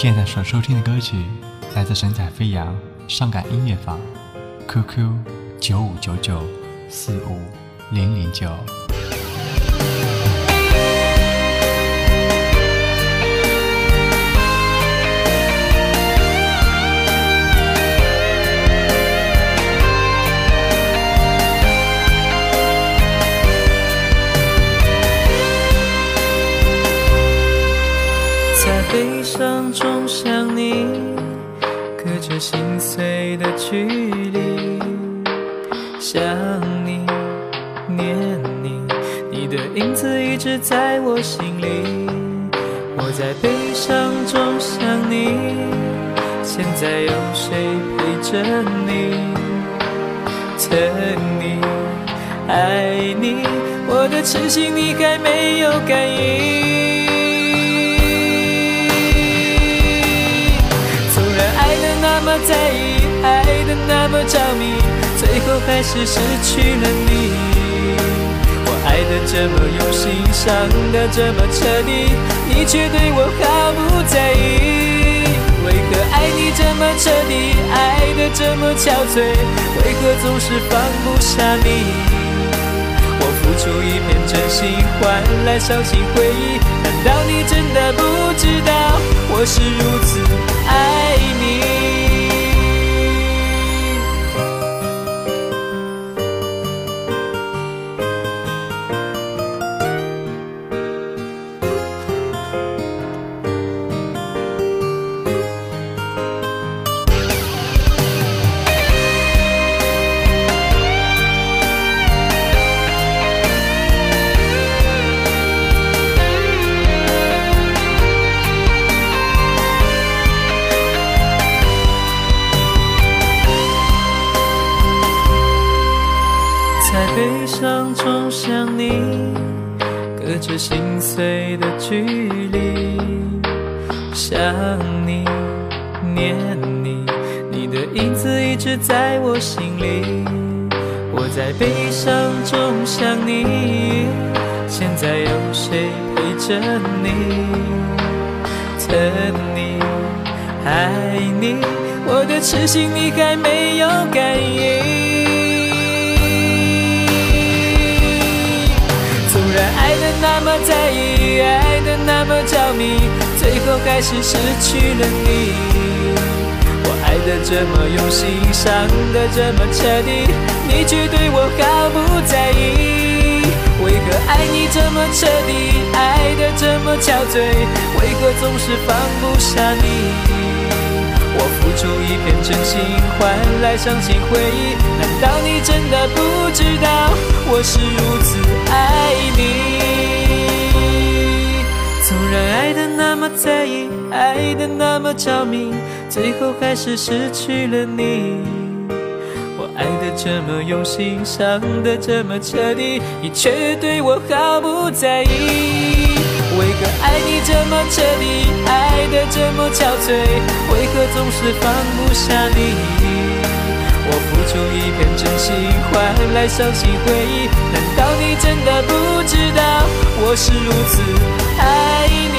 现在所收听的歌曲来自神采飞扬伤感音乐坊，QQ 九五九九四五零零九。悲伤中想你，隔着心碎的距离，想你，念你，你的影子一直在我心里。我在悲伤中想你，现在有谁陪着你？疼你，爱你，我的痴心你还没有感应。那么着迷，最后还是失去了你。我爱的这么用心，伤的这么彻底，你却对我毫不在意。为何爱你这么彻底，爱的这么憔悴，为何总是放不下你？我付出一片真心，换来伤心回忆。难道你真的不知道，我是悲伤中想你，隔着心碎的距离，想你，念你，你的影子一直在我心里。我在悲伤中想你，现在有谁陪着你？疼你，爱你，我的痴心你还没有感应。那么在意，爱的那么着迷，最后还是失去了你。我爱的这么用心，伤的这么彻底，你却对我毫不在意。为何爱你这么彻底，爱的这么憔悴，为何总是放不下你？我付出一片真心，换来伤心回忆。难道你真的不知道，我是如此爱你？纵然爱的那么在意，爱的那么着迷，最后还是失去了你。我爱的这么用心，伤的这么彻底，你却对我毫不在意。为何爱你这么彻底，这么憔悴，为何总是放不下你？我付出一片真心，换来伤心回忆。难道你真的不知道，我是如此爱你？